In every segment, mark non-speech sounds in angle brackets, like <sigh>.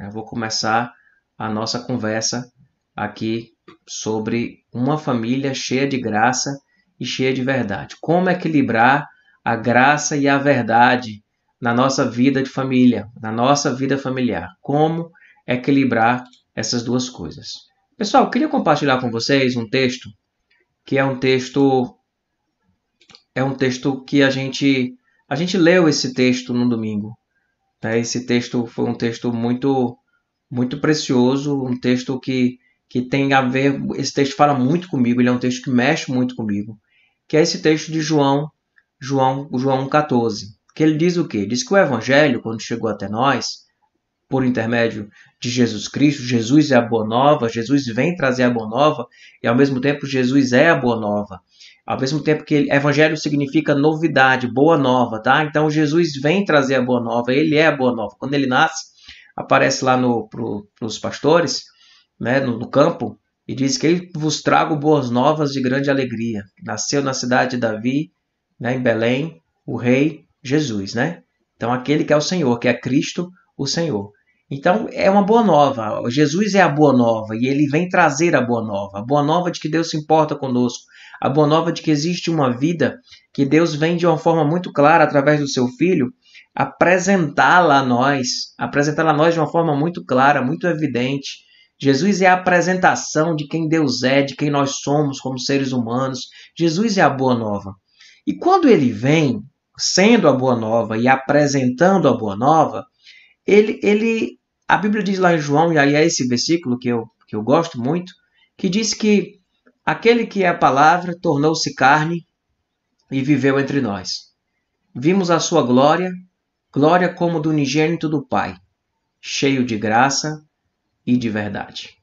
Eu vou começar a nossa conversa aqui sobre uma família cheia de graça e cheia de verdade. Como equilibrar a graça e a verdade na nossa vida de família, na nossa vida familiar. Como equilibrar essas duas coisas. Pessoal, eu queria compartilhar com vocês um texto que é um texto é um texto que a gente a gente leu esse texto no domingo. Né? Esse texto foi um texto muito muito precioso, um texto que que tem a ver, esse texto fala muito comigo, ele é um texto que mexe muito comigo, que é esse texto de João, João, João 14, que ele diz o quê? Diz que o evangelho, quando chegou até nós, por intermédio de Jesus Cristo, Jesus é a boa nova, Jesus vem trazer a boa nova, e ao mesmo tempo Jesus é a boa nova. Ao mesmo tempo que evangelho significa novidade, boa nova, tá? Então Jesus vem trazer a boa nova, ele é a boa nova. Quando ele nasce, aparece lá no, pro, pros pastores, né, no, no, campo, e diz que ele vos trago boas novas de grande alegria. Nasceu na cidade de Davi, né, em Belém, o rei Jesus, né? Então aquele que é o Senhor, que é Cristo, o Senhor. Então é uma boa nova. Jesus é a boa nova e ele vem trazer a boa nova. A boa nova de que Deus se importa conosco. A boa nova de que existe uma vida que Deus vem de uma forma muito clara através do seu filho apresentá-la a nós, apresentá-la a nós de uma forma muito clara, muito evidente. Jesus é a apresentação de quem Deus é, de quem nós somos como seres humanos. Jesus é a boa nova. E quando ele vem, sendo a boa nova e apresentando a boa nova, ele, ele a Bíblia diz lá em João, e aí é esse versículo que eu, que eu gosto muito, que diz que aquele que é a palavra tornou-se carne e viveu entre nós. Vimos a sua glória, glória como do unigênito do Pai, cheio de graça e de verdade.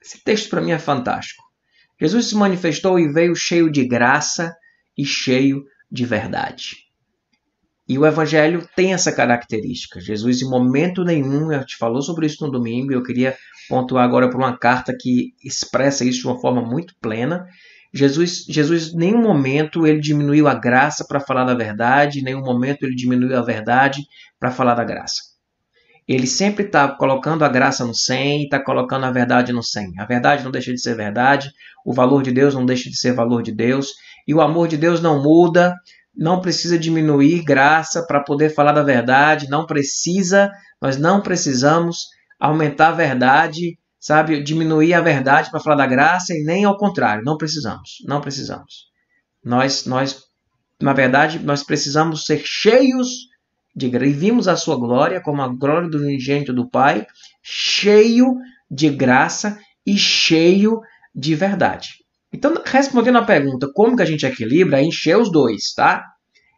Esse texto para mim é fantástico. Jesus se manifestou e veio cheio de graça e cheio de verdade. E o Evangelho tem essa característica. Jesus, em momento nenhum, eu te falou sobre isso no domingo, eu queria pontuar agora para uma carta que expressa isso de uma forma muito plena. Jesus, Jesus, em nenhum momento ele diminuiu a graça para falar da verdade, em nenhum momento ele diminuiu a verdade para falar da graça. Ele sempre está colocando a graça no 100 e está colocando a verdade no 100. A verdade não deixa de ser verdade, o valor de Deus não deixa de ser valor de Deus, e o amor de Deus não muda, não precisa diminuir graça para poder falar da verdade, não precisa, nós não precisamos aumentar a verdade, sabe, diminuir a verdade para falar da graça e nem ao contrário, não precisamos, não precisamos. Nós nós na verdade, nós precisamos ser cheios de graça. E vimos a sua glória como a glória do unigênito do Pai, cheio de graça e cheio de verdade. Então, respondendo a pergunta, como que a gente equilibra? É encher os dois, tá?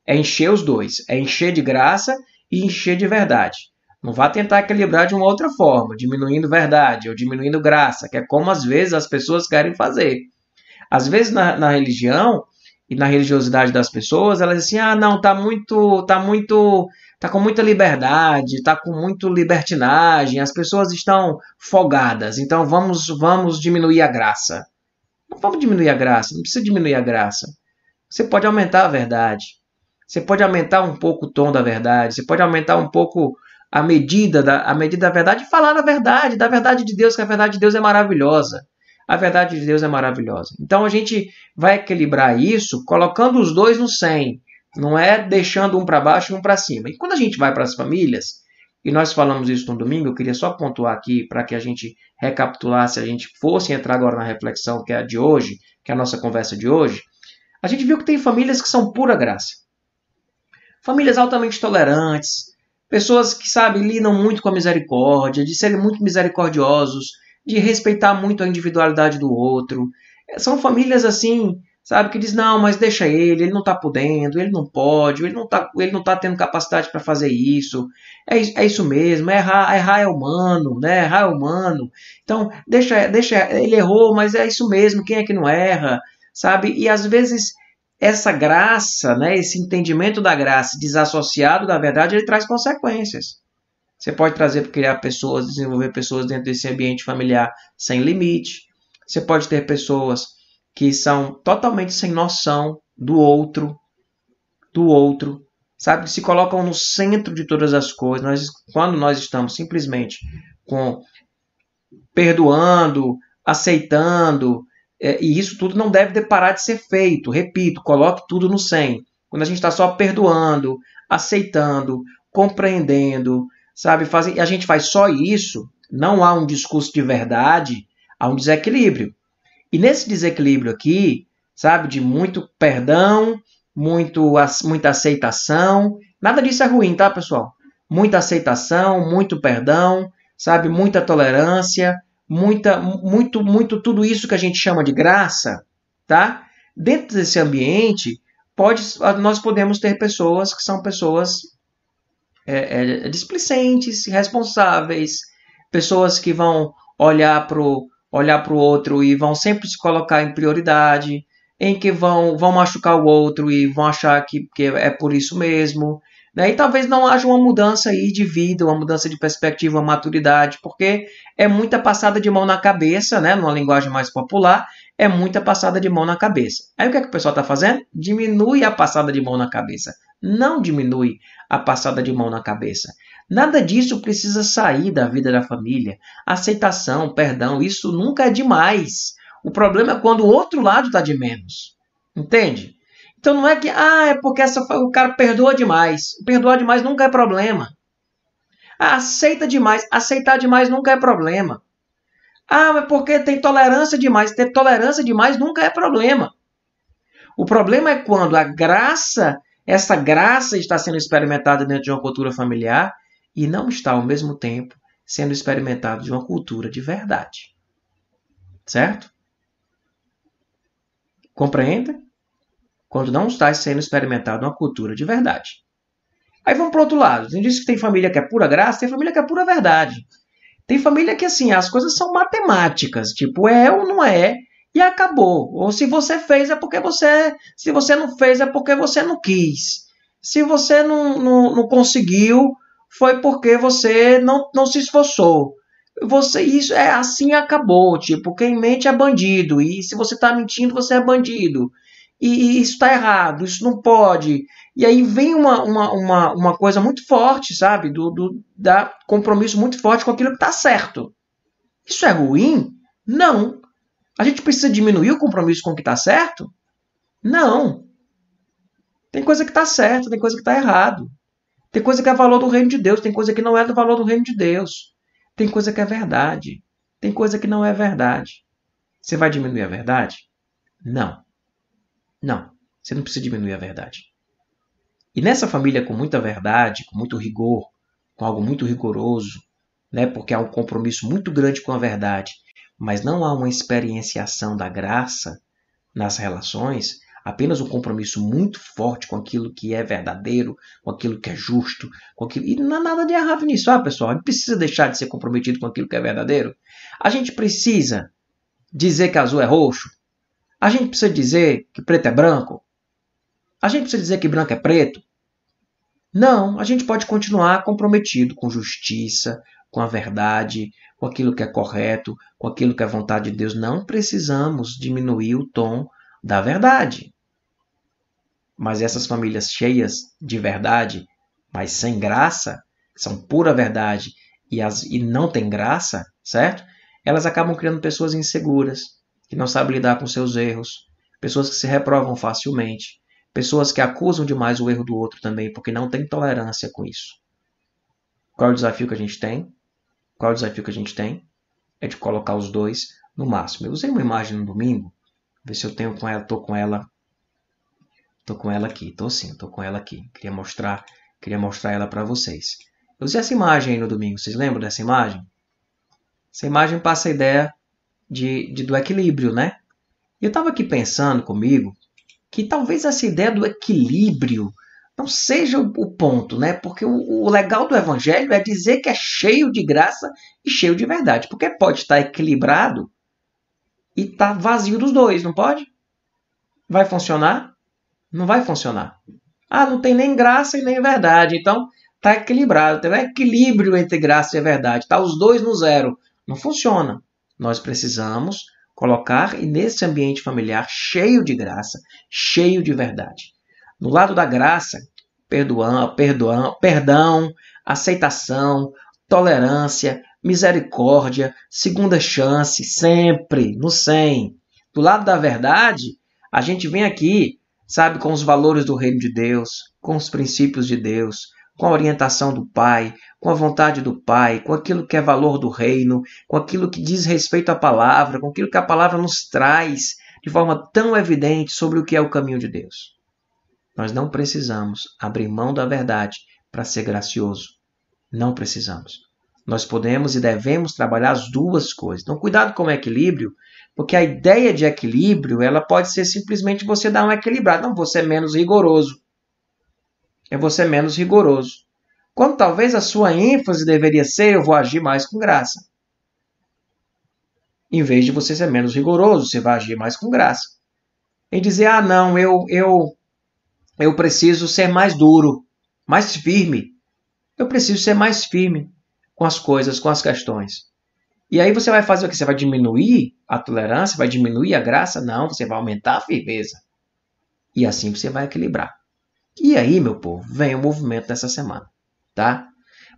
É encher os dois. É encher de graça e encher de verdade. Não vá tentar equilibrar de uma outra forma, diminuindo verdade ou diminuindo graça, que é como às vezes as pessoas querem fazer. Às vezes na, na religião e na religiosidade das pessoas, elas dizem assim: "Ah, não, tá muito, tá muito, tá com muita liberdade, tá com muito libertinagem, as pessoas estão folgadas, então vamos vamos diminuir a graça". Não vamos diminuir a graça, não precisa diminuir a graça. Você pode aumentar a verdade. Você pode aumentar um pouco o tom da verdade. Você pode aumentar um pouco a medida da, a medida da verdade e falar a verdade, da verdade de Deus, que a verdade de Deus é maravilhosa. A verdade de Deus é maravilhosa. Então a gente vai equilibrar isso colocando os dois no 100. Não é deixando um para baixo e um para cima. E quando a gente vai para as famílias, e nós falamos isso no domingo, eu queria só pontuar aqui para que a gente recapitulasse, a gente fosse entrar agora na reflexão que é a de hoje, que é a nossa conversa de hoje. A gente viu que tem famílias que são pura graça. Famílias altamente tolerantes, pessoas que, sabe, lidam muito com a misericórdia, de serem muito misericordiosos, de respeitar muito a individualidade do outro. São famílias assim sabe? Que diz, não, mas deixa ele, ele não está podendo, ele não pode, ele não está ele não tá tendo capacidade para fazer isso. É, é isso mesmo, é errar, errar é humano, né? Errar é humano. Então, deixa, deixa, ele errou, mas é isso mesmo, quem é que não erra, sabe? E às vezes essa graça, né, esse entendimento da graça desassociado da verdade, ele traz consequências. Você pode trazer para criar pessoas, desenvolver pessoas dentro desse ambiente familiar sem limite. Você pode ter pessoas que são totalmente sem noção do outro, do outro, sabe? Que se colocam no centro de todas as coisas. Nós, quando nós estamos simplesmente com perdoando, aceitando, é, e isso tudo não deve parar de ser feito. Repito, coloque tudo no 100. Quando a gente está só perdoando, aceitando, compreendendo, sabe, fazer, e a gente faz só isso, não há um discurso de verdade, há um desequilíbrio. E nesse desequilíbrio aqui, sabe, de muito perdão, muito, muita aceitação, nada disso é ruim, tá, pessoal? Muita aceitação, muito perdão, sabe, muita tolerância, muita, muito, muito tudo isso que a gente chama de graça, tá? Dentro desse ambiente, pode, nós podemos ter pessoas que são pessoas é, é, displicentes, responsáveis, pessoas que vão olhar para olhar o outro e vão sempre se colocar em prioridade, em que vão, vão machucar o outro e vão achar que, que é por isso mesmo. Né? E talvez não haja uma mudança aí de vida, uma mudança de perspectiva, uma maturidade, porque é muita passada de mão na cabeça, né? numa linguagem mais popular, é muita passada de mão na cabeça. Aí o que, é que o pessoal está fazendo? Diminui a passada de mão na cabeça. Não diminui a passada de mão na cabeça. Nada disso precisa sair da vida da família. Aceitação, perdão, isso nunca é demais. O problema é quando o outro lado está de menos. Entende? Então não é que, ah, é porque essa, o cara perdoa demais. Perdoar demais nunca é problema. Ah, aceita demais. Aceitar demais nunca é problema. Ah, mas porque tem tolerância demais. Ter tolerância demais nunca é problema. O problema é quando a graça, essa graça está sendo experimentada dentro de uma cultura familiar e não está ao mesmo tempo sendo experimentado de uma cultura de verdade. Certo? Compreende? Quando não está sendo experimentado uma cultura de verdade. Aí vamos para outro lado. Tem diz que tem família que é pura graça, tem família que é pura verdade. Tem família que assim, as coisas são matemáticas, tipo é ou não é, e acabou. Ou se você fez é porque você, se você não fez é porque você não quis. Se você não, não, não conseguiu, foi porque você não, não se esforçou. Você isso é assim acabou, tipo, quem mente é bandido e se você está mentindo, você é bandido. E, e isso está errado, isso não pode. E aí vem uma, uma, uma, uma coisa muito forte, sabe? Do, do da compromisso muito forte com aquilo que está certo. Isso é ruim? Não. A gente precisa diminuir o compromisso com o que está certo? Não. Tem coisa que está certa, tem coisa que está errado. Tem coisa que é valor do reino de Deus, tem coisa que não é do valor do reino de Deus. Tem coisa que é verdade, tem coisa que não é verdade. Você vai diminuir a verdade? Não. Não, você não precisa diminuir a verdade. E nessa família com muita verdade, com muito rigor, com algo muito rigoroso, né, porque há um compromisso muito grande com a verdade, mas não há uma experienciação da graça nas relações, apenas um compromisso muito forte com aquilo que é verdadeiro, com aquilo que é justo, com aquilo... e não há nada de errado nisso, ah, pessoal. A gente precisa deixar de ser comprometido com aquilo que é verdadeiro. A gente precisa dizer que azul é roxo. A gente precisa dizer que preto é branco. A gente precisa dizer que branco é preto. Não, a gente pode continuar comprometido com justiça, com a verdade, com aquilo que é correto, com aquilo que é vontade de Deus. Não precisamos diminuir o tom da verdade. Mas essas famílias cheias de verdade, mas sem graça, são pura verdade e, as, e não tem graça, certo? Elas acabam criando pessoas inseguras, que não sabem lidar com seus erros, pessoas que se reprovam facilmente, pessoas que acusam demais o erro do outro também, porque não tem tolerância com isso. Qual é o desafio que a gente tem? Qual é o desafio que a gente tem? É de colocar os dois no máximo. Eu usei uma imagem no domingo Ver se eu tenho com ela, tô com ela. Tô com ela aqui, tô sim, tô com ela aqui. Queria mostrar, queria mostrar ela para vocês. Eu usei essa imagem aí no domingo, vocês lembram dessa imagem? Essa imagem passa a ideia de, de do equilíbrio, né? E eu estava aqui pensando comigo que talvez essa ideia do equilíbrio não seja o ponto, né? Porque o, o, legal do evangelho é dizer que é cheio de graça e cheio de verdade. Porque pode estar equilibrado e tá vazio dos dois, não pode? Vai funcionar? Não vai funcionar. Ah, não tem nem graça e nem verdade. Então, tá equilibrado. Tem um equilíbrio entre graça e verdade. Tá os dois no zero. Não funciona. Nós precisamos colocar e nesse ambiente familiar cheio de graça, cheio de verdade. No lado da graça, perdoão, perdoão, perdão, aceitação, tolerância, misericórdia, segunda chance, sempre, no 100. Do lado da verdade, a gente vem aqui, sabe, com os valores do reino de Deus, com os princípios de Deus, com a orientação do Pai, com a vontade do Pai, com aquilo que é valor do reino, com aquilo que diz respeito à palavra, com aquilo que a palavra nos traz de forma tão evidente sobre o que é o caminho de Deus. Nós não precisamos abrir mão da verdade para ser gracioso. Não precisamos. Nós podemos e devemos trabalhar as duas coisas. Então, cuidado com o equilíbrio, porque a ideia de equilíbrio ela pode ser simplesmente você dar um equilibrado. Não, você é menos rigoroso. É você menos rigoroso. Quando talvez a sua ênfase deveria ser: eu vou agir mais com graça. Em vez de você ser menos rigoroso, você vai agir mais com graça. E dizer: ah, não, eu, eu, eu preciso ser mais duro, mais firme. Eu preciso ser mais firme com as coisas, com as questões. E aí você vai fazer o que? Você vai diminuir a tolerância, vai diminuir a graça? Não, você vai aumentar a firmeza. E assim você vai equilibrar. E aí, meu povo, vem o movimento dessa semana, tá?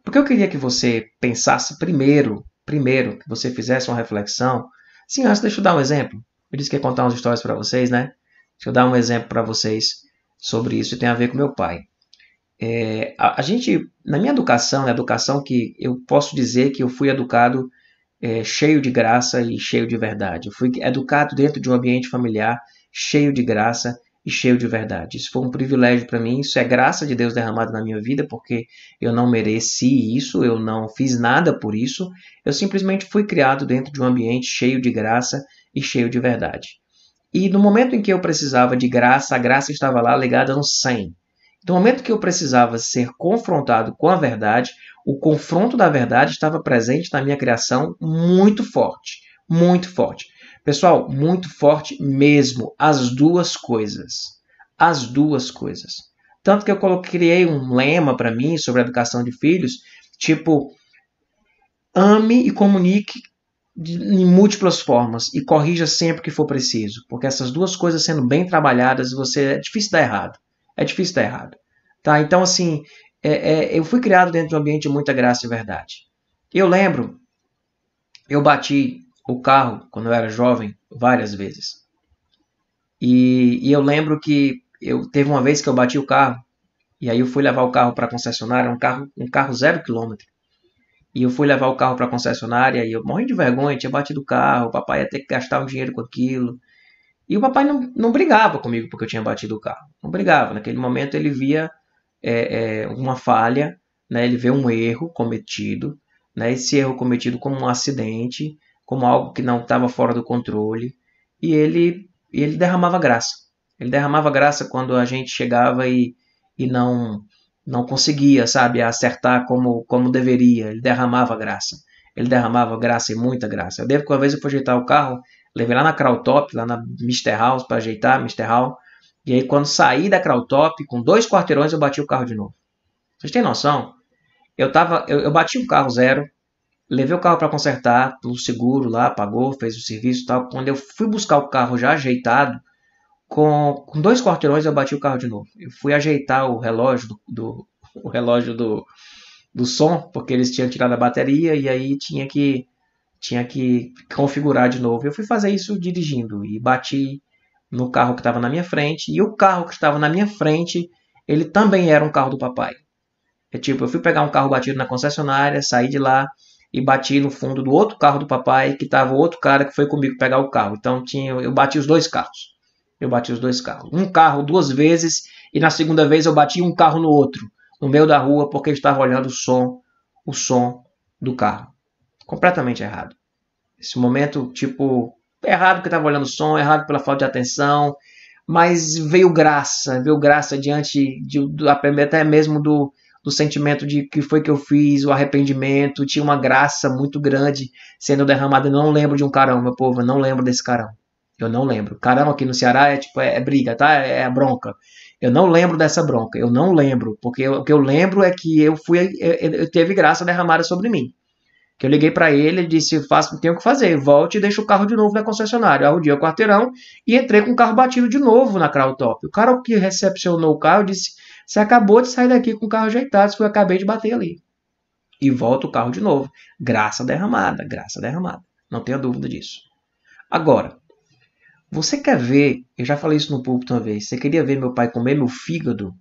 Porque eu queria que você pensasse primeiro, primeiro, que você fizesse uma reflexão. Sim, antes deixa eu dar um exemplo. Eu disse que ia contar umas histórias para vocês, né? Deixa eu dar um exemplo para vocês sobre isso. Tem a ver com meu pai. É, a, a, gente, na minha educação, na educação que eu posso dizer que eu fui educado é, cheio de graça e cheio de verdade. Eu fui educado dentro de um ambiente familiar cheio de graça e cheio de verdade. Isso foi um privilégio para mim, isso é graça de Deus derramada na minha vida, porque eu não mereci isso, eu não fiz nada por isso, eu simplesmente fui criado dentro de um ambiente cheio de graça e cheio de verdade. E no momento em que eu precisava de graça, a graça estava lá ligada no 100. No momento que eu precisava ser confrontado com a verdade, o confronto da verdade estava presente na minha criação muito forte, muito forte. Pessoal, muito forte mesmo. As duas coisas. As duas coisas. Tanto que eu criei um lema para mim sobre a educação de filhos, tipo, ame e comunique em múltiplas formas e corrija sempre que for preciso, porque essas duas coisas sendo bem trabalhadas, você é difícil dar errado. É difícil dar errado. Tá? Então, assim, é, é, eu fui criado dentro de um ambiente de muita graça e verdade. Eu lembro, eu bati o carro quando eu era jovem várias vezes. E, e eu lembro que eu teve uma vez que eu bati o carro e aí eu fui levar o carro para a concessionária, um carro um carro zero quilômetro. E eu fui levar o carro para a concessionária e eu morri de vergonha, tinha batido o carro, o papai ia ter que gastar um dinheiro com aquilo. E o papai não, não brigava comigo porque eu tinha batido o carro. Não brigava. Naquele momento ele via é, é, uma falha, né? ele vê um erro cometido, né? esse erro cometido como um acidente, como algo que não estava fora do controle, e ele, ele derramava graça. Ele derramava graça quando a gente chegava e, e não não conseguia, sabe, acertar como, como deveria. Ele derramava graça. Ele derramava graça e muita graça. Eu devo que uma vez eu fui ajeitar o carro, levei lá na Krautop, lá na Mr. House, para ajeitar, Mr. House. E aí, quando saí da Krautop, com dois quarteirões, eu bati o carro de novo. Vocês têm noção? Eu, tava, eu, eu bati o carro zero, Levei o carro para consertar, pelo seguro lá, pagou, fez o serviço e tal. Quando eu fui buscar o carro já ajeitado, com, com dois quarteirões eu bati o carro de novo. Eu fui ajeitar o relógio do, do <laughs> o relógio do, do som, porque eles tinham tirado a bateria e aí tinha que tinha que configurar de novo. Eu fui fazer isso dirigindo e bati no carro que estava na minha frente e o carro que estava na minha frente, ele também era um carro do papai. É tipo, eu fui pegar um carro batido na concessionária, saí de lá, e bati no fundo do outro carro do papai, que estava outro cara que foi comigo pegar o carro. Então tinha, eu bati os dois carros. Eu bati os dois carros. Um carro duas vezes e na segunda vez eu bati um carro no outro, no meio da rua, porque eu estava olhando o som, o som do carro. Completamente errado. Esse momento, tipo, errado porque estava olhando o som, errado pela falta de atenção, mas veio graça, veio graça diante de, de até mesmo do, do sentimento de que foi que eu fiz, o arrependimento, tinha uma graça muito grande sendo derramada. Eu não lembro de um carão, meu povo, eu não lembro desse carão. Eu não lembro. Carão aqui no Ceará é tipo, é, é briga, tá? É, é, bronca. Eu não lembro dessa bronca, eu não lembro, porque eu, o que eu lembro é que eu fui, eu, eu teve graça derramada sobre mim. Que eu liguei para ele, ele disse, faço, tenho que fazer, volte e deixa o carro de novo na concessionária. Arrudei o quarteirão e entrei com o carro batido de novo na Krautop. O cara que recepcionou o carro disse, você acabou de sair daqui com o carro ajeitado, que eu acabei de bater ali. e volta o carro de novo. Graça derramada, graça derramada. Não tenha dúvida disso. Agora, você quer ver, eu já falei isso no púlpito uma vez, você queria ver meu pai comer meu fígado?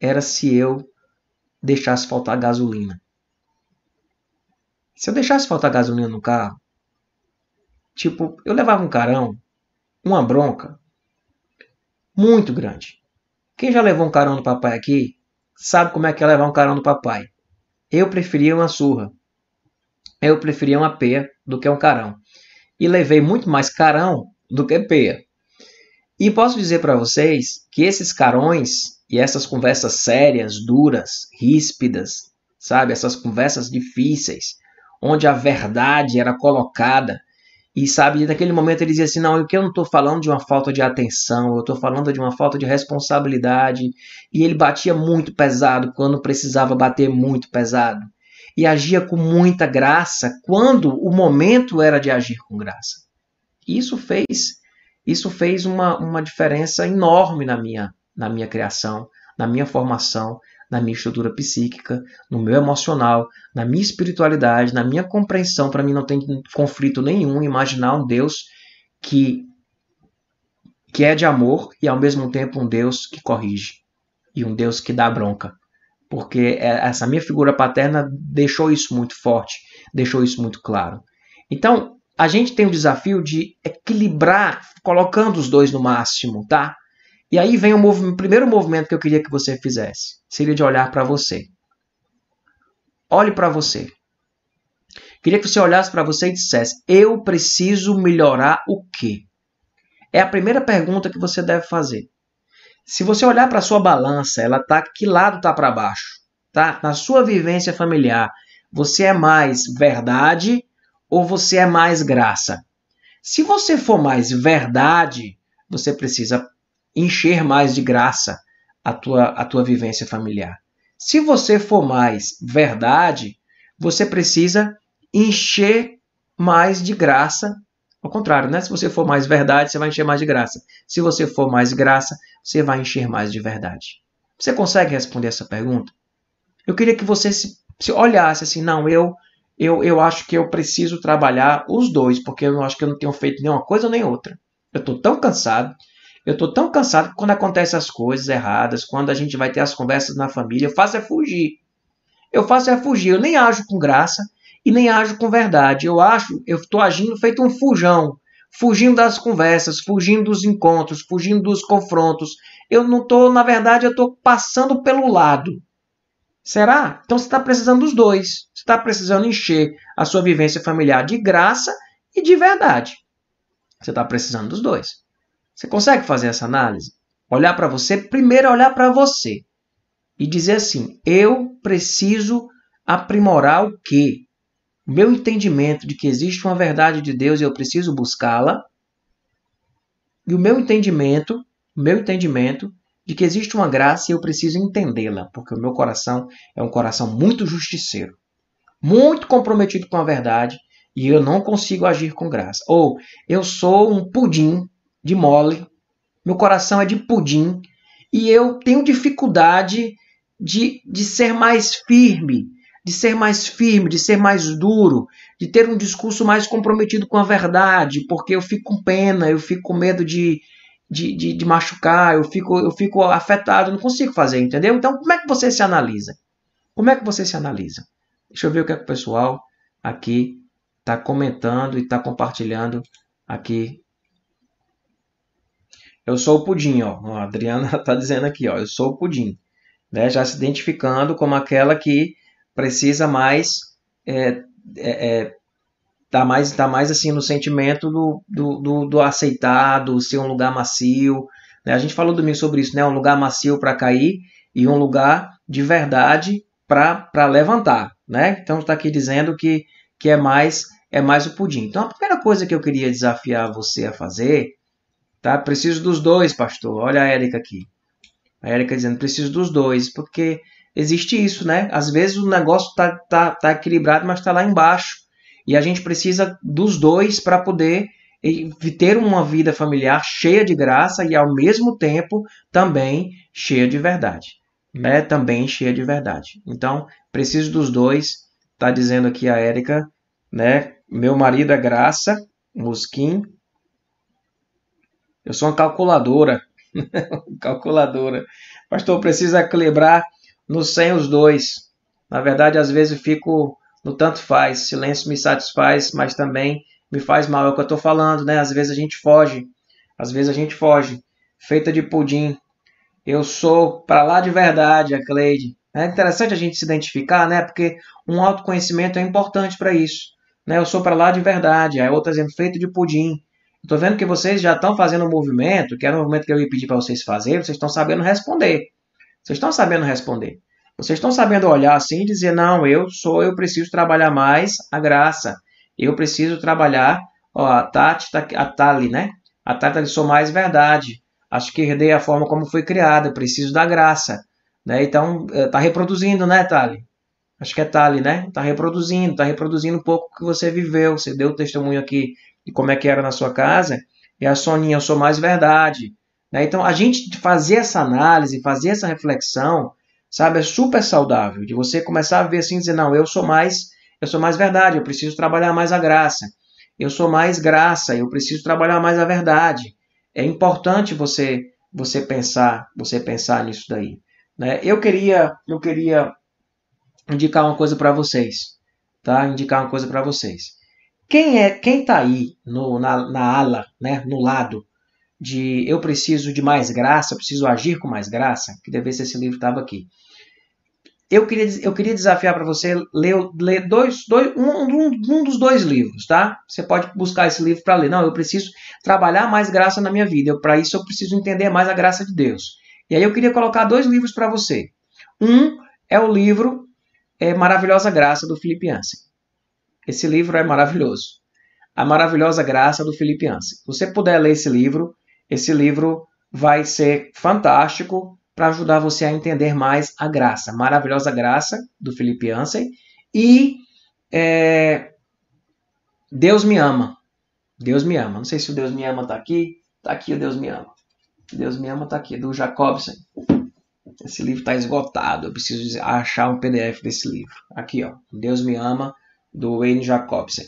Era se eu deixasse faltar gasolina. Se eu deixasse faltar gasolina no carro, tipo, eu levava um carão, uma bronca, muito grande. Quem já levou um carão do papai aqui, sabe como é que é levar um carão do papai. Eu preferia uma surra. Eu preferia uma peia do que um carão. E levei muito mais carão do que peia. E posso dizer para vocês que esses carões e essas conversas sérias, duras, ríspidas, sabe, essas conversas difíceis, onde a verdade era colocada. E sabe, naquele momento ele dizia assim: não, que eu não estou falando de uma falta de atenção, eu estou falando de uma falta de responsabilidade. E ele batia muito pesado quando precisava bater muito pesado. E agia com muita graça quando o momento era de agir com graça. Isso fez, isso fez uma, uma diferença enorme na minha, na minha criação, na minha formação, na minha estrutura psíquica, no meu emocional, na minha espiritualidade, na minha compreensão. Para mim não tem conflito nenhum imaginar um Deus que que é de amor e ao mesmo tempo um Deus que corrige e um Deus que dá bronca. Porque é, essa minha figura paterna deixou isso muito forte, deixou isso muito claro. Então, a gente tem o desafio de equilibrar, colocando os dois no máximo, tá? E aí vem o, o primeiro movimento que eu queria que você fizesse. Seria de olhar para você. Olhe para você. Queria que você olhasse para você e dissesse: Eu preciso melhorar o quê? É a primeira pergunta que você deve fazer. Se você olhar para sua balança, ela tá que lado tá para baixo? Tá? Na sua vivência familiar, você é mais verdade ou você é mais graça? Se você for mais verdade, você precisa encher mais de graça a tua, a tua vivência familiar. Se você for mais verdade, você precisa encher mais de graça. Ao contrário, né? Se você for mais verdade, você vai encher mais de graça. Se você for mais graça, você vai encher mais de verdade. Você consegue responder essa pergunta? Eu queria que você se, se olhasse assim, não, eu, eu, eu acho que eu preciso trabalhar os dois, porque eu acho que eu não tenho feito nenhuma coisa nem outra. Eu estou tão cansado, eu tô tão cansado que quando acontecem as coisas erradas, quando a gente vai ter as conversas na família, eu faço é fugir. Eu faço é fugir. Eu nem ajo com graça e nem ajo com verdade. Eu acho, eu estou agindo feito um fujão, fugindo das conversas, fugindo dos encontros, fugindo dos confrontos. Eu não estou, na verdade, eu estou passando pelo lado. Será? Então você está precisando dos dois. Você está precisando encher a sua vivência familiar de graça e de verdade. Você está precisando dos dois. Você consegue fazer essa análise? Olhar para você, primeiro é olhar para você e dizer assim: eu preciso aprimorar o quê? O meu entendimento de que existe uma verdade de Deus e eu preciso buscá-la. E o meu entendimento, o meu entendimento de que existe uma graça e eu preciso entendê-la, porque o meu coração é um coração muito justiceiro, muito comprometido com a verdade e eu não consigo agir com graça. Ou eu sou um pudim de mole, meu coração é de pudim e eu tenho dificuldade de, de ser mais firme, de ser mais firme, de ser mais duro, de ter um discurso mais comprometido com a verdade, porque eu fico com pena, eu fico com medo de, de, de, de machucar, eu fico, eu fico afetado, não consigo fazer, entendeu? Então, como é que você se analisa? Como é que você se analisa? Deixa eu ver o que, é que o pessoal aqui está comentando e está compartilhando aqui eu sou o pudim, ó. A Adriana está <laughs> dizendo aqui, ó. Eu sou o pudim. Né? Já se identificando como aquela que precisa mais. É, é, é, tá mais, tá mais assim no sentimento do, do, do, do aceitado, ser um lugar macio. Né? A gente falou domingo sobre isso, né? Um lugar macio para cair e um lugar de verdade para levantar, né? Então está aqui dizendo que, que é mais é mais o pudim. Então a primeira coisa que eu queria desafiar você a fazer Tá? Preciso dos dois, pastor. Olha a Érica aqui. A Érica dizendo, preciso dos dois, porque existe isso, né? Às vezes o negócio tá, tá, tá equilibrado, mas está lá embaixo. E a gente precisa dos dois para poder ter uma vida familiar cheia de graça e ao mesmo tempo também cheia de verdade. Né? Também cheia de verdade. Então, Preciso dos dois. Tá dizendo aqui a Érica, né? Meu marido é Graça, Musquim. Eu sou uma calculadora. <laughs> calculadora. Pastor, preciso equilibrar no 100 os dois. Na verdade, às vezes eu fico no tanto faz. Silêncio me satisfaz, mas também me faz mal. É o que eu estou falando, né? Às vezes a gente foge. Às vezes a gente foge. Feita de pudim. Eu sou para lá de verdade, a Cleide. É interessante a gente se identificar, né? Porque um autoconhecimento é importante para isso. Né? Eu sou para lá de verdade. Aí outro exemplo, feito de pudim. Estou vendo que vocês já estão fazendo um movimento, que era o movimento que eu ia pedir para vocês fazerem, vocês estão sabendo responder. Vocês estão sabendo responder. Vocês estão sabendo olhar assim e dizer: não, eu sou, eu preciso trabalhar mais a graça. Eu preciso trabalhar. Ó, a Tati, tá, a Tali, né? A Tati tá, sou mais verdade. Acho que herdei a forma como foi criada. Preciso da graça. Né? Então, está eh, reproduzindo, né, Tali? Acho que é Tali, né? Está reproduzindo, está reproduzindo um pouco o que você viveu. Você deu o testemunho aqui de como é que era na sua casa. E a Soninha, eu sou mais verdade. Né? Então, a gente fazer essa análise, fazer essa reflexão, sabe, é super saudável. De você começar a ver assim, dizer, não, eu sou mais, eu sou mais verdade, eu preciso trabalhar mais a graça. Eu sou mais graça, eu preciso trabalhar mais a verdade. É importante você você pensar, você pensar nisso daí. Né? Eu queria, eu queria indicar uma coisa para vocês, tá? Indicar uma coisa para vocês. Quem é, quem está aí no, na, na ala, né, no lado de eu preciso de mais graça, eu preciso agir com mais graça, que deve ser esse livro estava aqui. Eu queria, eu queria desafiar para você ler, ler dois, dois, um, um, um, dos dois livros, tá? Você pode buscar esse livro para ler. Não, eu preciso trabalhar mais graça na minha vida. Para isso eu preciso entender mais a graça de Deus. E aí eu queria colocar dois livros para você. Um é o livro é, Maravilhosa Graça do Felipe. Esse livro é maravilhoso. A Maravilhosa Graça do Felipe Ansem. Se você puder ler esse livro, esse livro vai ser fantástico para ajudar você a entender mais a graça. Maravilhosa Graça, do Felipe Ansem. E é, Deus me ama. Deus me ama. Não sei se o Deus me ama está aqui. Está aqui o Deus me ama. Deus me ama está aqui, do Jacobson. Esse livro está esgotado. Eu preciso achar um PDF desse livro. Aqui, ó. Deus me ama, do Wayne Jacobson.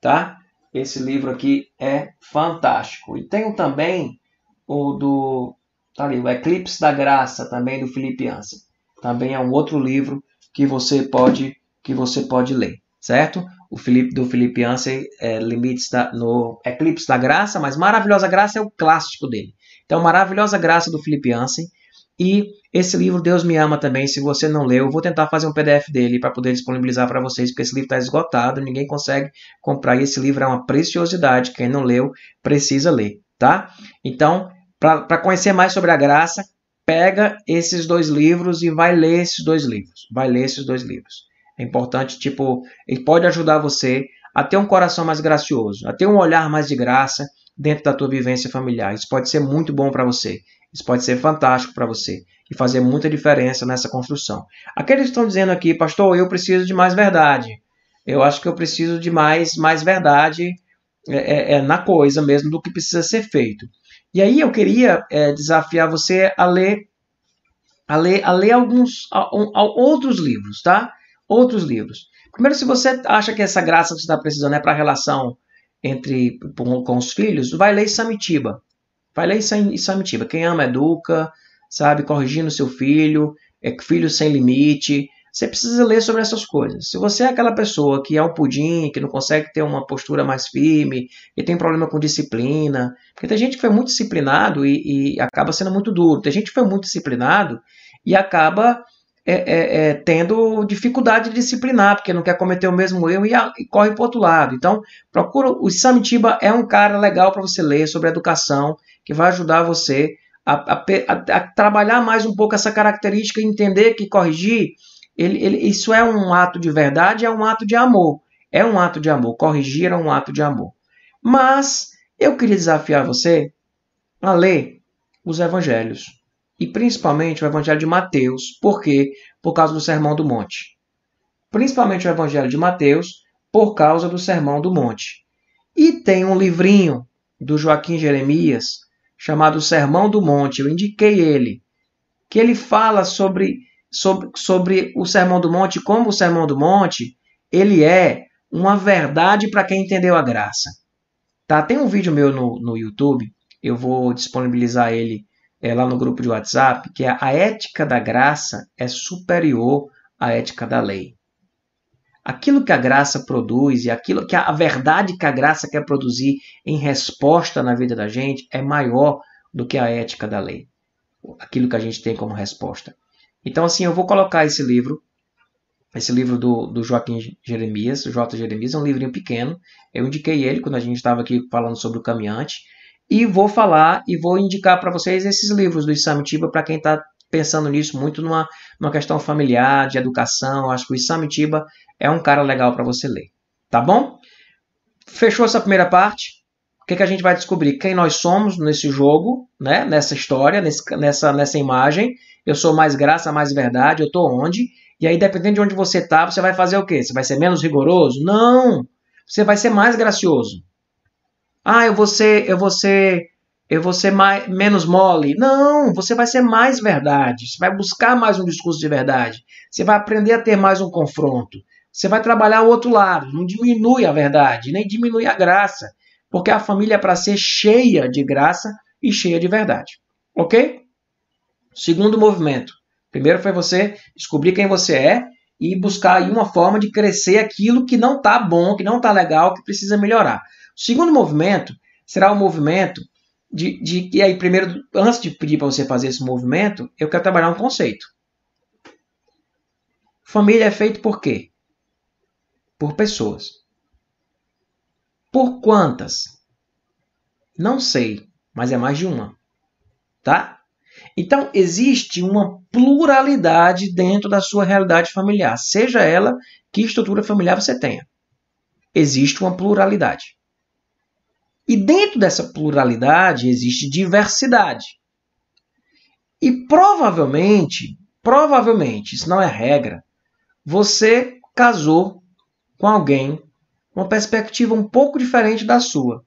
Tá? Esse livro aqui é fantástico. E tenho também o do tá ali, o Eclipse da Graça, também do Felipe Ansem. Também é um outro livro que você pode que você pode ler, certo? O Felipe do Felipe Ansem é Limites da, no Eclipse da Graça, mas Maravilhosa Graça é o clássico dele. Então, Maravilhosa Graça do Felipe Ansem e esse livro Deus me ama também. Se você não leu, eu vou tentar fazer um PDF dele para poder disponibilizar para vocês, porque esse livro está esgotado, ninguém consegue comprar. E esse livro é uma preciosidade. Quem não leu precisa ler, tá? Então, para conhecer mais sobre a graça, pega esses dois livros e vai ler esses dois livros. Vai ler esses dois livros. É importante, tipo, ele pode ajudar você a ter um coração mais gracioso, a ter um olhar mais de graça dentro da tua vivência familiar. Isso pode ser muito bom para você. Isso pode ser fantástico para você e fazer muita diferença nessa construção. Aqueles que estão dizendo aqui, pastor, eu preciso de mais verdade. Eu acho que eu preciso de mais, mais verdade é, é, é na coisa mesmo do que precisa ser feito. E aí eu queria é, desafiar você a ler, a ler, a ler alguns a, a, outros livros, tá? Outros livros. Primeiro, se você acha que essa graça que você está precisando é para a relação entre com os filhos, vai ler Samitiba. Vai ler Samitiba. Quem ama educa, sabe, corrigindo seu filho, é filho sem limite. Você precisa ler sobre essas coisas. Se você é aquela pessoa que é um pudim, que não consegue ter uma postura mais firme, e tem problema com disciplina, porque tem gente que foi muito disciplinado e, e acaba sendo muito duro. Tem gente que foi muito disciplinado e acaba é, é, é, tendo dificuldade de disciplinar, porque não quer cometer o mesmo erro e, a, e corre para outro lado. Então, procura. O Samitiba é um cara legal para você ler sobre educação, que vai ajudar você a, a, a, trabalhar mais um pouco essa característica e entender que corrigir ele, ele, isso é um ato de verdade, é um ato de amor. É um ato de amor. Corrigir é um ato de amor. Mas eu queria desafiar você a ler os evangelhos. E principalmente o evangelho de Mateus. Por quê? Por causa do Sermão do Monte. Principalmente o evangelho de Mateus, por causa do Sermão do Monte. E tem um livrinho do Joaquim Jeremias chamado Sermão do Monte. Eu indiquei ele. Que ele fala sobre sobre, sobre o Sermão do Monte, como o Sermão do Monte, ele é uma verdade para quem entendeu a graça. Tá? Tem um vídeo meu no, no YouTube, eu vou disponibilizar ele é, lá no grupo de WhatsApp, que é a ética da graça é superior à ética da lei. Aquilo que a graça produz e aquilo que a, verdade que a graça quer produzir em resposta na vida da gente é maior do que a ética da lei. Aquilo que a gente tem como resposta. Então, assim, eu vou colocar esse livro, esse livro do, do Joaquim Jeremias, o J. Jeremias, é um livrinho pequeno. Eu indiquei ele quando a gente estava aqui falando sobre o caminhante. E vou falar e vou indicar para vocês esses livros do Isamitiba para quem está pensando nisso muito numa, numa questão familiar, de educação. Acho que o Isamitiba é um cara legal para você ler. Tá bom? Fechou essa primeira parte. O que, que a gente vai descobrir? Quem nós somos nesse jogo, né? nessa história, nesse, nessa, nessa imagem. Eu sou mais graça, mais verdade. Eu estou onde? E aí, dependendo de onde você está, você vai fazer o quê? Você vai ser menos rigoroso? Não! Você vai ser mais gracioso. Ah, eu vou ser, eu vou ser, eu vou ser mais, menos mole. Não, você vai ser mais verdade. Você vai buscar mais um discurso de verdade. Você vai aprender a ter mais um confronto. Você vai trabalhar o outro lado. Não diminui a verdade, nem diminui a graça. Porque a família é para ser cheia de graça e cheia de verdade. Ok? Segundo movimento. Primeiro foi você descobrir quem você é e buscar aí uma forma de crescer aquilo que não está bom, que não está legal, que precisa melhorar. O segundo movimento será o movimento de, de e aí primeiro antes de pedir para você fazer esse movimento, eu quero trabalhar um conceito. Família é feito por quê? Por pessoas. Por quantas? Não sei, mas é mais de uma. Tá? Então, existe uma pluralidade dentro da sua realidade familiar, seja ela que estrutura familiar você tenha. Existe uma pluralidade. E dentro dessa pluralidade existe diversidade. E provavelmente, provavelmente, isso não é regra, você casou com alguém uma perspectiva um pouco diferente da sua.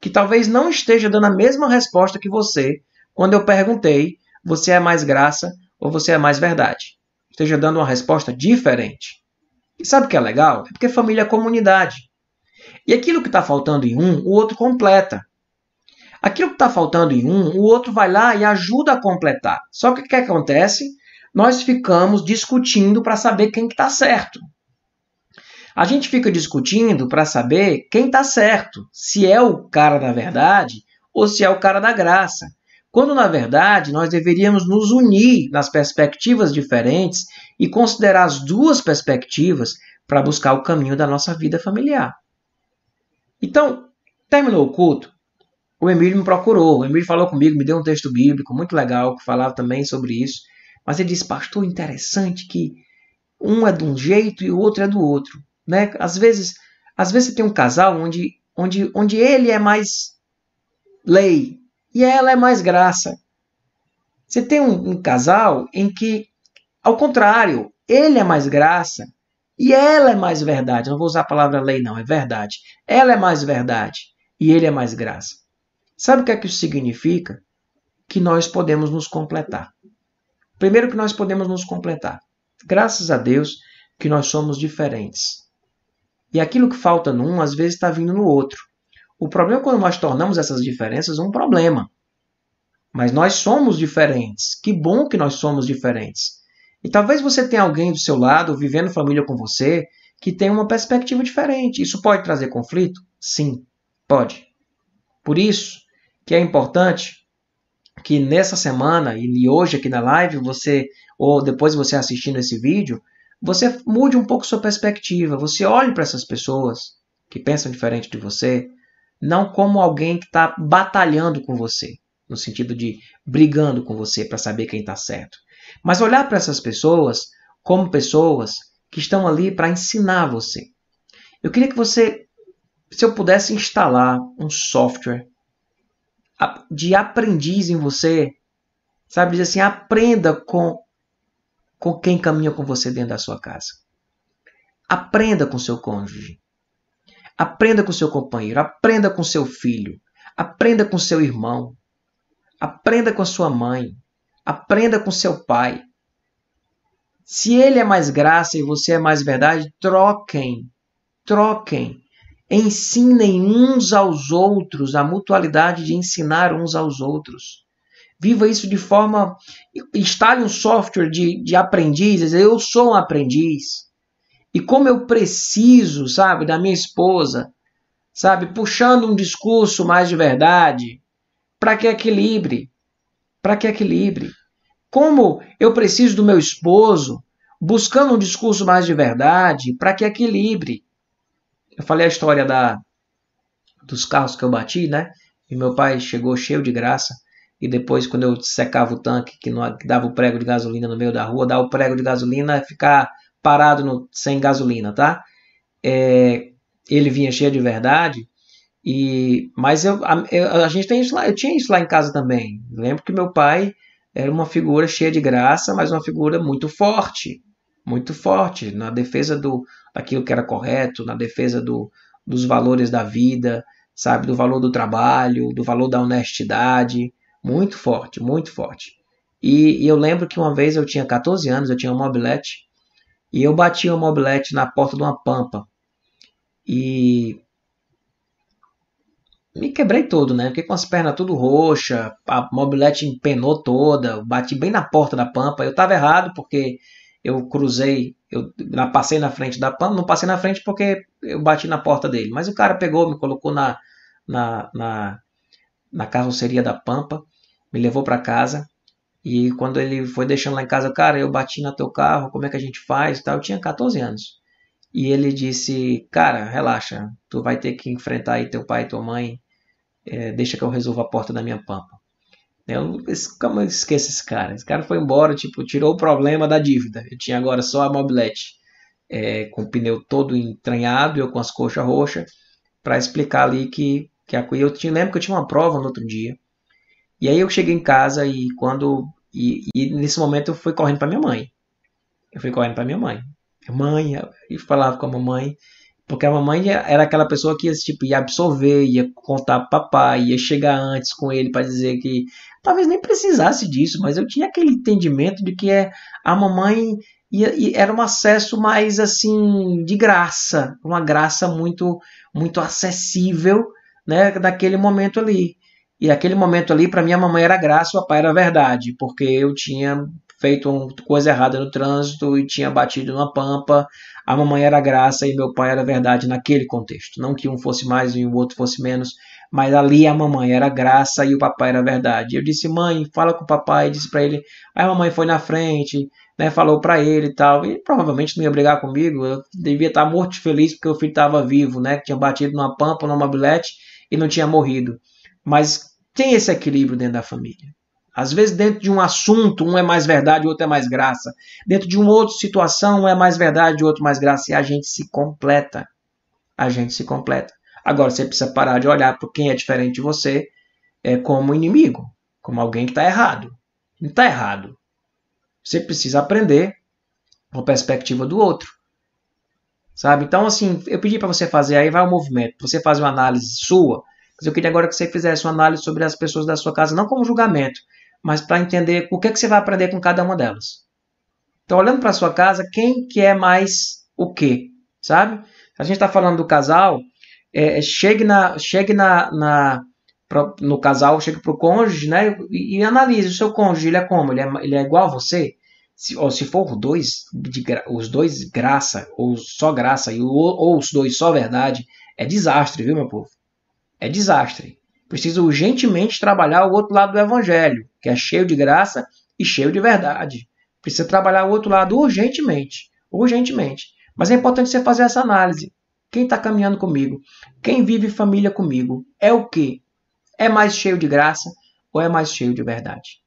Que talvez não esteja dando a mesma resposta que você quando eu perguntei: você é mais graça ou você é mais verdade? Esteja dando uma resposta diferente. E sabe o que é legal? É porque família é comunidade. E aquilo que está faltando em um, o outro completa. Aquilo que está faltando em um, o outro vai lá e ajuda a completar. Só que o que acontece? Nós ficamos discutindo para saber quem está certo. A gente fica discutindo para saber quem está certo, se é o cara da verdade ou se é o cara da graça. Quando na verdade nós deveríamos nos unir nas perspectivas diferentes e considerar as duas perspectivas para buscar o caminho da nossa vida familiar. Então, terminou o culto, o Emílio me procurou. O Emílio falou comigo, me deu um texto bíblico muito legal que falava também sobre isso. Mas ele disse, pastor, interessante que um é de um jeito e o outro é do outro. Né? Às vezes, às vezes você tem um casal onde, onde, onde ele é mais lei e ela é mais graça. Você tem um, um casal em que, ao contrário, ele é mais graça e ela é mais verdade. Não vou usar a palavra lei, não, é verdade. Ela é mais verdade e ele é mais graça. Sabe o que é que isso significa? Que nós podemos nos completar. Primeiro, que nós podemos nos completar. Graças a Deus que nós somos diferentes. E aquilo que falta num, às vezes está vindo no outro. O problema é quando nós tornamos essas diferenças um problema. Mas nós somos diferentes. Que bom que nós somos diferentes. E talvez você tenha alguém do seu lado, vivendo família com você, que tem uma perspectiva diferente. Isso pode trazer conflito? Sim, pode. Por isso que é importante que nessa semana e hoje aqui na live, você ou depois você assistindo esse vídeo, você mude um pouco sua perspectiva, você olhe para essas pessoas que pensam diferente de você, não como alguém que está batalhando com você, no sentido de brigando com você para saber quem está certo. Mas olhar para essas pessoas como pessoas que estão ali para ensinar você. Eu queria que você, se eu pudesse instalar um software de aprendiz em você, sabe, dizer assim, aprenda com com quem caminha com você dentro da sua casa. Aprenda com seu cônjuge. Aprenda com seu companheiro, aprenda com seu filho, aprenda com seu irmão, aprenda com a sua mãe, Aprenda com seu pai. Se ele é mais graça e você é mais verdade, troquem. Troquem. Ensinem uns aos outros a mutualidade de ensinar uns aos outros. Viva isso de forma. Instale um software de, de aprendizes. Eu sou um aprendiz. E como eu preciso, sabe, da minha esposa, sabe, puxando um discurso mais de verdade, para que equilibre. Para que equilibre. Como eu preciso do meu esposo, buscando um discurso mais de verdade, para que equilibre. Eu falei a história da, dos carros que eu bati, né? E meu pai chegou cheio de graça. E depois, quando eu secava o tanque, que, não, que dava o prego de gasolina no meio da rua, dar o prego de gasolina e ficar parado no, sem gasolina, tá? É, ele vinha cheio de verdade. E, mas eu, a, a gente tem isso lá, eu tinha isso lá em casa também. lembro que meu pai era uma figura cheia de graça, mas uma figura muito forte, muito forte na defesa do daquilo que era correto, na defesa do, dos valores da vida, sabe, do valor do trabalho, do valor da honestidade, muito forte, muito forte. E, e eu lembro que uma vez eu tinha 14 anos, eu tinha um mobilete e eu bati uma mobilete na porta de uma pampa. E me quebrei todo, né? Fiquei com as pernas tudo roxa, a mobilete empenou toda, bati bem na porta da pampa. Eu estava errado porque eu cruzei, eu passei na frente da pampa, não passei na frente porque eu bati na porta dele. Mas o cara pegou, me colocou na, na, na, na carroceria da pampa, me levou para casa. E quando ele foi deixando lá em casa, cara, eu bati no teu carro, como é que a gente faz? Eu tinha 14 anos. E ele disse, cara, relaxa, tu vai ter que enfrentar aí teu pai e tua mãe é, deixa que eu resolva a porta da minha pampa. Eu, como eu esqueço esse cara? Esse cara foi embora, tipo, tirou o problema da dívida. Eu tinha agora só a mobilete é, com o pneu todo entranhado, eu com as coxas roxas, para explicar ali que, que a eu tinha, lembro que eu tinha uma prova no outro dia. E aí eu cheguei em casa e quando e, e nesse momento eu fui correndo para minha mãe. Eu fui correndo para minha mãe. Mãe, e falava com a mamãe porque a mamãe era aquela pessoa que tipo, ia absorver, ia contar pro papai, ia chegar antes com ele para dizer que talvez nem precisasse disso, mas eu tinha aquele entendimento de que é, a mamãe ia, era um acesso mais assim de graça, uma graça muito muito acessível, né, daquele momento ali. E aquele momento ali para mim a mamãe era graça, o papai era verdade, porque eu tinha feito uma coisa errada no trânsito e tinha batido numa pampa, a mamãe era graça e meu pai era verdade naquele contexto. Não que um fosse mais e o outro fosse menos, mas ali a mamãe era graça e o papai era verdade. Eu disse, mãe, fala com o papai, disse para ele. Aí a mamãe foi na frente, né, falou para ele e tal. E provavelmente não ia brigar comigo, eu devia estar morto feliz porque o filho estava vivo, né, que tinha batido numa pampa, numa mobilete e não tinha morrido. Mas tem esse equilíbrio dentro da família. Às vezes, dentro de um assunto, um é mais verdade, o outro é mais graça. Dentro de uma outra situação, um é mais verdade, o outro mais graça. E a gente se completa. A gente se completa. Agora, você precisa parar de olhar para quem é diferente de você é, como inimigo, como alguém que está errado. Não está errado. Você precisa aprender a perspectiva do outro. Sabe? Então, assim, eu pedi para você fazer, aí vai o movimento. Você faz uma análise sua. Mas eu queria agora que você fizesse uma análise sobre as pessoas da sua casa, não como julgamento, mas para entender o que, é que você vai aprender com cada uma delas. Então, olhando para a sua casa, quem que é mais o quê? Sabe? A gente está falando do casal, é, chegue, na, chegue na, na no casal, chegue para o cônjuge né, e, e, analise o seu cônjuge. Ele é como? Ele é, ele é igual a você? Se, ou se for dois, de, os dois graça, ou só graça, ou, ou os dois só verdade, é desastre, viu, meu povo? É desastre precisa urgentemente trabalhar o outro lado do evangelho, que é cheio de graça e cheio de verdade. Precisa trabalhar o outro lado urgentemente, urgentemente. Mas é importante você fazer essa análise. Quem está caminhando comigo? Quem vive família comigo? É o que? É mais cheio de graça ou é mais cheio de verdade?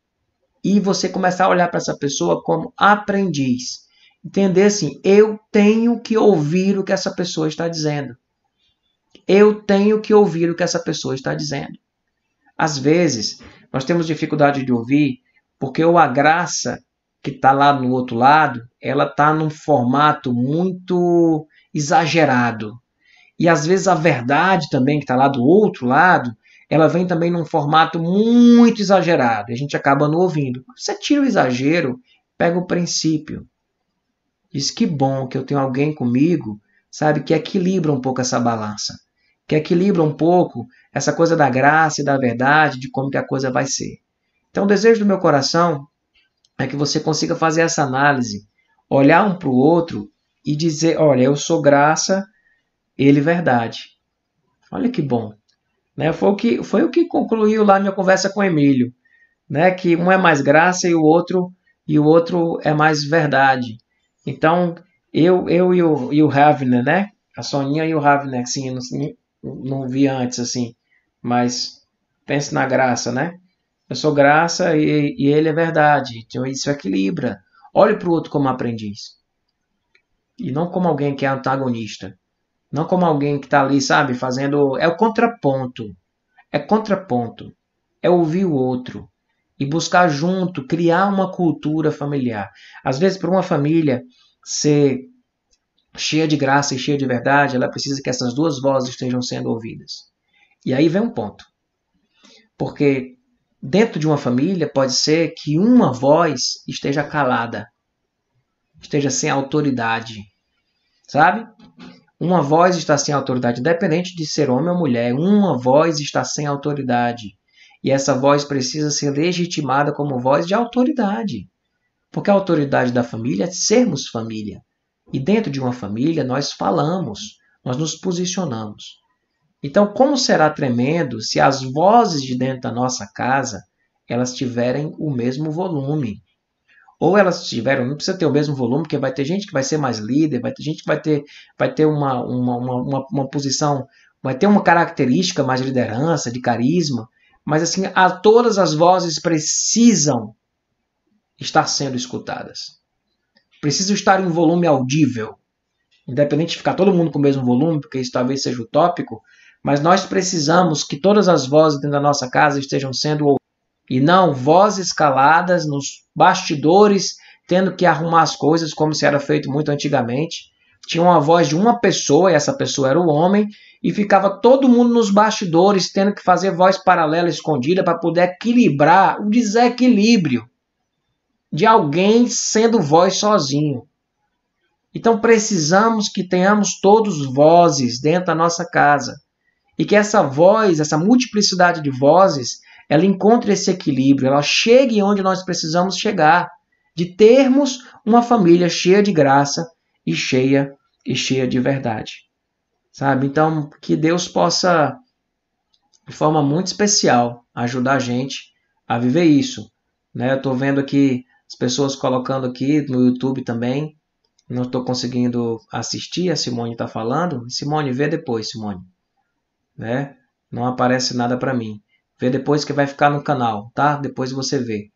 E você começar a olhar para essa pessoa como aprendiz. Entender assim, eu tenho que ouvir o que essa pessoa está dizendo eu tenho que ouvir o que essa pessoa está dizendo. Às vezes, nós temos dificuldade de ouvir porque a graça que está lá no outro lado, ela está num formato muito exagerado. E às vezes a verdade também que está lá do outro lado, ela vem também num formato muito exagerado. E a gente acaba não ouvindo. Você tira o exagero, pega o princípio. Diz que bom que eu tenho alguém comigo, sabe, que equilibra um pouco essa balança, que equilibra um pouco essa coisa da graça e da verdade, de como que a coisa vai ser. Então, o desejo do meu coração é que você consiga fazer essa análise, olhar um para o outro e dizer: olha, eu sou graça, ele verdade. Olha que bom. Né? Foi, o que, foi o que concluiu lá minha conversa com o Emílio. Né? Que um é mais graça e o outro e o outro é mais verdade. Então, eu, eu e o, e o Ravner, né? A Soninha e o Ravner, sim, não, vi antes, assim. Mas pense na graça, né? Eu sou graça e, e ele é verdade. Então isso equilibra. Olhe para o outro como aprendiz. E não como alguém que é antagonista. Não como alguém que está ali, sabe, fazendo. É o contraponto. É contraponto. É ouvir o outro. E buscar junto, criar uma cultura familiar. Às vezes, para uma família ser cheia de graça e cheia de verdade, ela precisa que essas duas vozes estejam sendo ouvidas. E aí vem um ponto. Porque dentro de uma família pode ser que uma voz esteja calada, esteja sem autoridade. Sabe? Uma voz está sem autoridade, independente de ser homem ou mulher, uma voz está sem autoridade. E essa voz precisa ser legitimada como voz de autoridade. Porque a autoridade da família é sermos família. E dentro de uma família nós falamos, nós nos posicionamos. Então, como será tremendo se as vozes de dentro da nossa casa elas tiverem o mesmo volume? Ou elas tiveram, não precisa ter o mesmo volume, porque vai ter gente que vai ser mais líder, vai ter gente que vai ter, vai ter uma, uma, uma, uma posição, vai ter uma característica mais de liderança, de carisma, mas assim, a, todas as vozes precisam estar sendo escutadas. Precisam estar em volume audível. Independente de ficar todo mundo com o mesmo volume, porque isso talvez seja utópico, mas nós precisamos que todas as vozes dentro da nossa casa estejam sendo ouvidas. E não vozes caladas nos bastidores, tendo que arrumar as coisas como se era feito muito antigamente. Tinha uma voz de uma pessoa, e essa pessoa era o homem, e ficava todo mundo nos bastidores tendo que fazer voz paralela escondida para poder equilibrar o desequilíbrio de alguém sendo voz sozinho. Então precisamos que tenhamos todos vozes dentro da nossa casa e que essa voz, essa multiplicidade de vozes, ela encontre esse equilíbrio, ela chegue onde nós precisamos chegar, de termos uma família cheia de graça e cheia e cheia de verdade. Sabe? Então, que Deus possa de forma muito especial ajudar a gente a viver isso, né? Eu estou vendo aqui as pessoas colocando aqui no YouTube também. Não estou conseguindo assistir, a Simone está falando. Simone, vê depois, Simone né? Não aparece nada para mim. Vê depois que vai ficar no canal, tá? Depois você vê.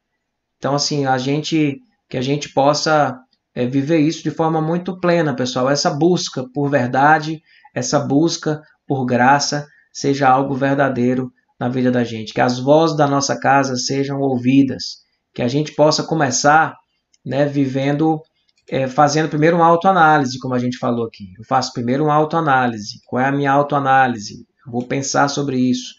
Então assim, a gente que a gente possa é, viver isso de forma muito plena, pessoal. Essa busca por verdade, essa busca por graça seja algo verdadeiro na vida da gente, que as vozes da nossa casa sejam ouvidas, que a gente possa começar, né, vivendo é, fazendo primeiro uma autoanálise, como a gente falou aqui. Eu faço primeiro uma autoanálise. Qual é a minha autoanálise? Eu vou pensar sobre isso.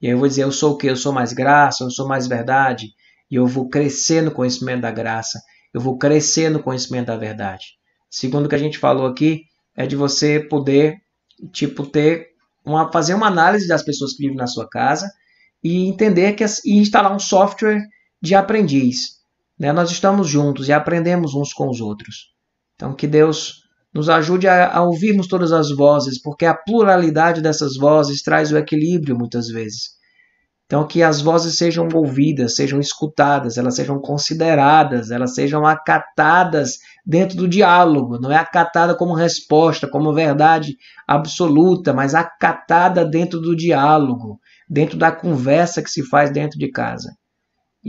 E aí eu vou dizer, eu sou o que? Eu sou mais graça, eu sou mais verdade. E eu vou crescer no conhecimento da graça. Eu vou crescer no conhecimento da verdade. Segundo o que a gente falou aqui, é de você poder, tipo, ter uma, fazer uma análise das pessoas que vivem na sua casa e entender que e instalar um software de aprendiz. Né? Nós estamos juntos e aprendemos uns com os outros. Então que Deus nos ajude a, a ouvirmos todas as vozes, porque a pluralidade dessas vozes traz o equilíbrio muitas vezes. Então, que as vozes sejam ouvidas, sejam escutadas, elas sejam consideradas, elas sejam acatadas dentro do diálogo. Não é acatada como resposta, como verdade absoluta, mas acatada dentro do diálogo, dentro da conversa que se faz dentro de casa.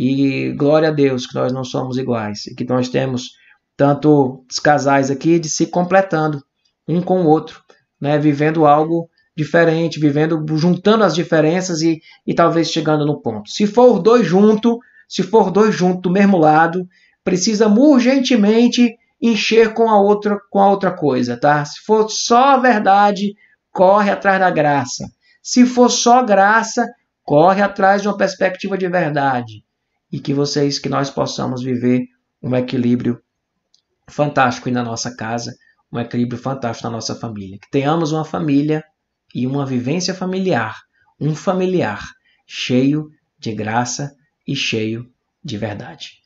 E glória a Deus que nós não somos iguais e que nós temos tanto os casais aqui de se completando um com o outro, né, vivendo algo diferente, vivendo, juntando as diferenças e, e talvez chegando no ponto. Se for dois juntos, se for dois juntos do mesmo lado, precisa urgentemente encher com a outra com a outra coisa, tá? Se for só a verdade, corre atrás da graça. Se for só graça, corre atrás de uma perspectiva de verdade. E que vocês, que nós possamos viver um equilíbrio fantástico na nossa casa, um equilíbrio fantástico na nossa família. Que tenhamos uma família e uma vivência familiar, um familiar cheio de graça e cheio de verdade.